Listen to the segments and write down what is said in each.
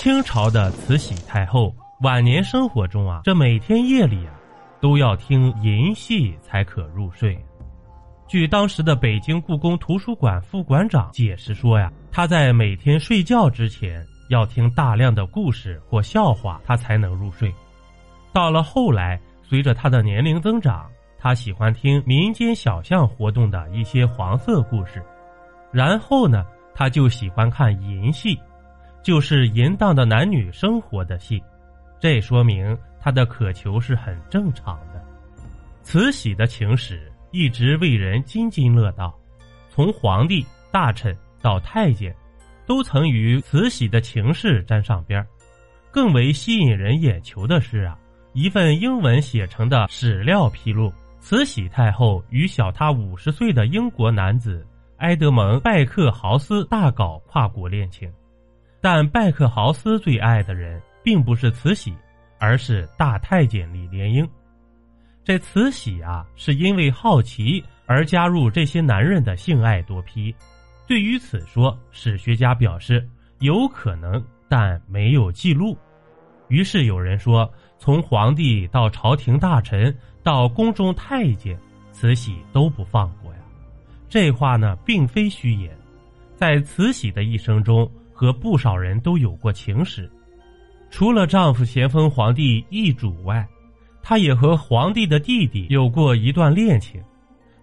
清朝的慈禧太后晚年生活中啊，这每天夜里啊，都要听银戏才可入睡。据当时的北京故宫图书馆副馆长解释说呀，他在每天睡觉之前要听大量的故事或笑话，他才能入睡。到了后来，随着他的年龄增长，他喜欢听民间小巷活动的一些黄色故事，然后呢，他就喜欢看淫戏，就是淫荡的男女生活的戏。这说明他的渴求是很正常的。慈禧的情史。一直为人津津乐道，从皇帝、大臣到太监，都曾与慈禧的情事沾上边更为吸引人眼球的是啊，一份英文写成的史料披露，慈禧太后与小她五十岁的英国男子埃德蒙·拜克豪斯大搞跨国恋情，但拜克豪斯最爱的人并不是慈禧，而是大太监李莲英。这慈禧啊，是因为好奇而加入这些男人的性爱多批。对于此说，史学家表示有可能，但没有记录。于是有人说，从皇帝到朝廷大臣到宫中太监，慈禧都不放过呀。这话呢，并非虚言。在慈禧的一生中，和不少人都有过情史，除了丈夫咸丰皇帝易主外。她也和皇帝的弟弟有过一段恋情，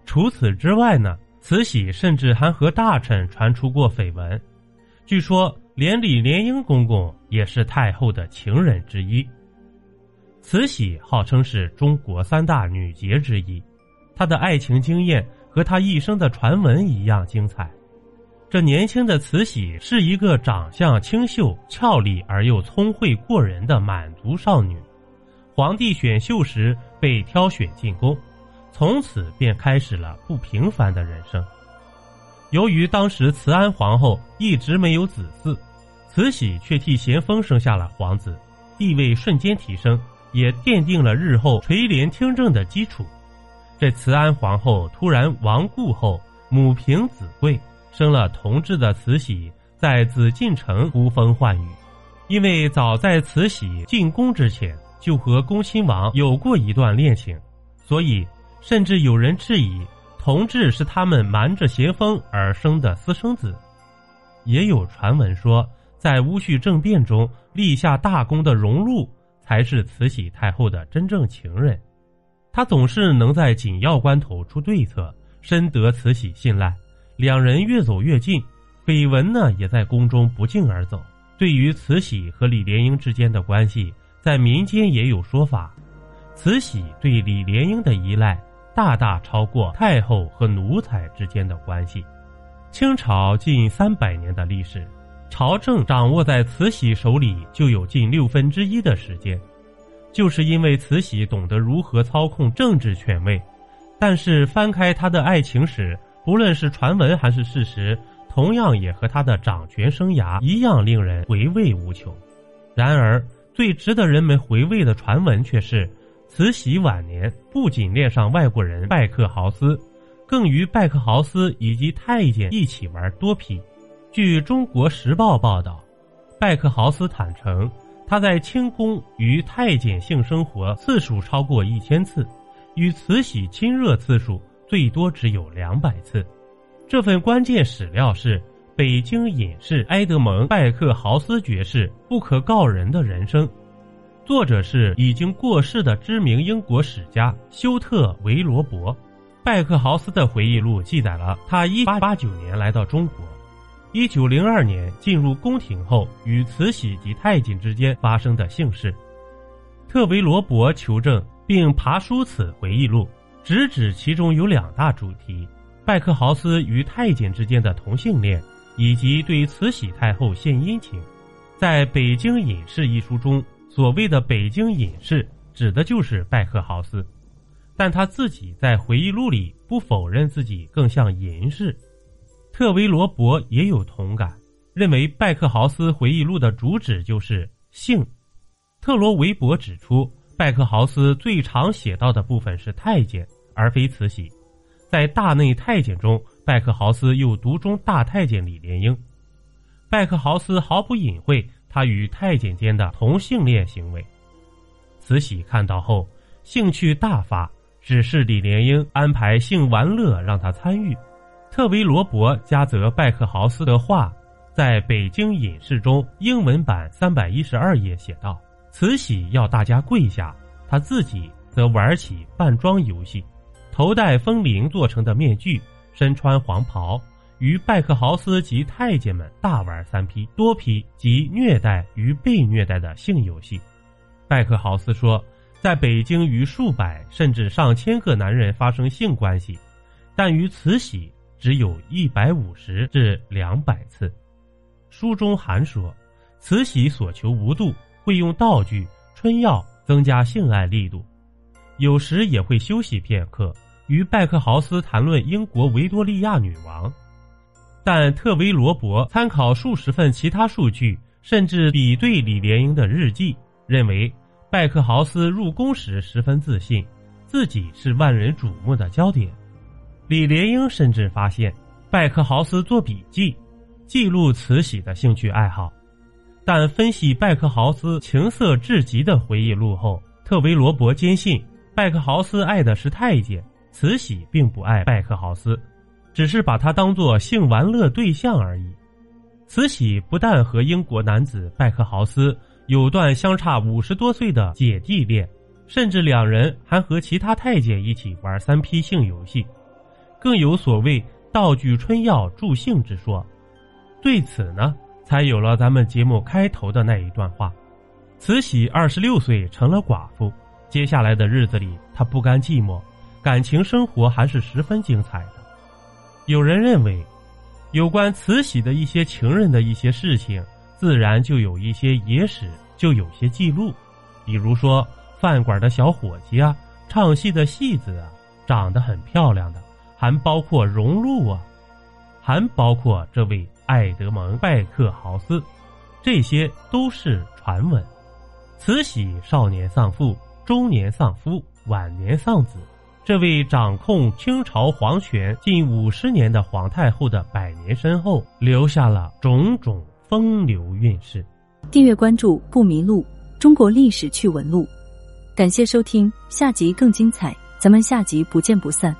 除此之外呢，慈禧甚至还和大臣传出过绯闻，据说连李莲英公公也是太后的情人之一。慈禧号称是中国三大女杰之一，她的爱情经验和她一生的传闻一样精彩。这年轻的慈禧是一个长相清秀、俏丽而又聪慧过人的满族少女。皇帝选秀时被挑选进宫，从此便开始了不平凡的人生。由于当时慈安皇后一直没有子嗣，慈禧却替咸丰生下了皇子，地位瞬间提升，也奠定了日后垂帘听政的基础。这慈安皇后突然亡故后，母凭子贵，生了同治的慈禧，在紫禁城呼风唤雨，因为早在慈禧进宫之前。就和恭亲王有过一段恋情，所以甚至有人质疑同治是他们瞒着咸丰而生的私生子。也有传闻说，在戊戌政变中立下大功的荣禄才是慈禧太后的真正情人。他总是能在紧要关头出对策，深得慈禧信赖。两人越走越近，绯闻呢也在宫中不胫而走。对于慈禧和李莲英之间的关系。在民间也有说法，慈禧对李莲英的依赖大大超过太后和奴才之间的关系。清朝近三百年的历史，朝政掌握在慈禧手里就有近六分之一的时间，就是因为慈禧懂得如何操控政治权位。但是翻开她的爱情史，不论是传闻还是事实，同样也和他的掌权生涯一样令人回味无穷。然而。最值得人们回味的传闻却是，慈禧晚年不仅恋上外国人拜克豪斯，更与拜克豪斯以及太监一起玩多批。据《中国时报》报道，拜克豪斯坦诚，他在清宫与太监性生活次数超过一千次，与慈禧亲热次数最多只有两百次。这份关键史料是。北京隐士埃德蒙·拜克豪斯爵士不可告人的人生，作者是已经过世的知名英国史家休特·维罗伯。拜克豪斯的回忆录记载了他1889年来到中国，1902年进入宫廷后与慈禧及太监之间发生的姓氏。特维罗伯求证并爬书此回忆录，直指其中有两大主题：拜克豪斯与太监之间的同性恋。以及对慈禧太后献殷勤，在北京隐士一书中，所谓的北京隐士指的就是拜克豪斯，但他自己在回忆录里不否认自己更像隐士。特维罗伯也有同感，认为拜克豪斯回忆录的主旨就是性。特罗维伯指出，拜克豪斯最常写到的部分是太监，而非慈禧，在大内太监中。拜克豪斯又独中大太监李莲英，拜克豪斯毫不隐晦他与太监间的同性恋行为。慈禧看到后，兴趣大发，指示李莲英安排性玩乐让他参与。特维罗伯加泽拜克豪斯的话，在北京隐士中英文版三百一十二页写道：“慈禧要大家跪下，他自己则玩起扮装游戏，头戴风铃做成的面具，身穿黄袍。”与拜克豪斯及太监们大玩三批多批及虐待与被虐待的性游戏。拜克豪斯说，在北京与数百甚至上千个男人发生性关系，但与慈禧只有一百五十至两百次。书中还说，慈禧所求无度，会用道具、春药增加性爱力度，有时也会休息片刻，与拜克豪斯谈论英国维多利亚女王。但特维罗伯参考数十份其他数据，甚至比对李莲英的日记，认为拜克豪斯入宫时十分自信，自己是万人瞩目的焦点。李莲英甚至发现拜克豪斯做笔记，记录慈禧的兴趣爱好。但分析拜克豪斯情色至极的回忆录后，特维罗伯坚信拜克豪斯爱的是太监，慈禧并不爱拜克豪斯。只是把他当作性玩乐对象而已。慈禧不但和英国男子拜克豪斯有段相差五十多岁的姐弟恋，甚至两人还和其他太监一起玩三 P 性游戏，更有所谓道具春药助兴之说。对此呢，才有了咱们节目开头的那一段话：慈禧二十六岁成了寡妇，接下来的日子里，她不甘寂寞，感情生活还是十分精彩的。有人认为，有关慈禧的一些情人的一些事情，自然就有一些野史，就有些记录。比如说，饭馆的小伙计啊，唱戏的戏子啊，长得很漂亮的，还包括荣禄啊，还包括这位爱德蒙·拜克豪斯，这些都是传闻。慈禧少年丧父，中年丧夫，晚年丧子。这位掌控清朝皇权近五十年的皇太后的百年身后，留下了种种风流韵事。订阅关注不迷路，中国历史趣闻录。感谢收听，下集更精彩，咱们下集不见不散。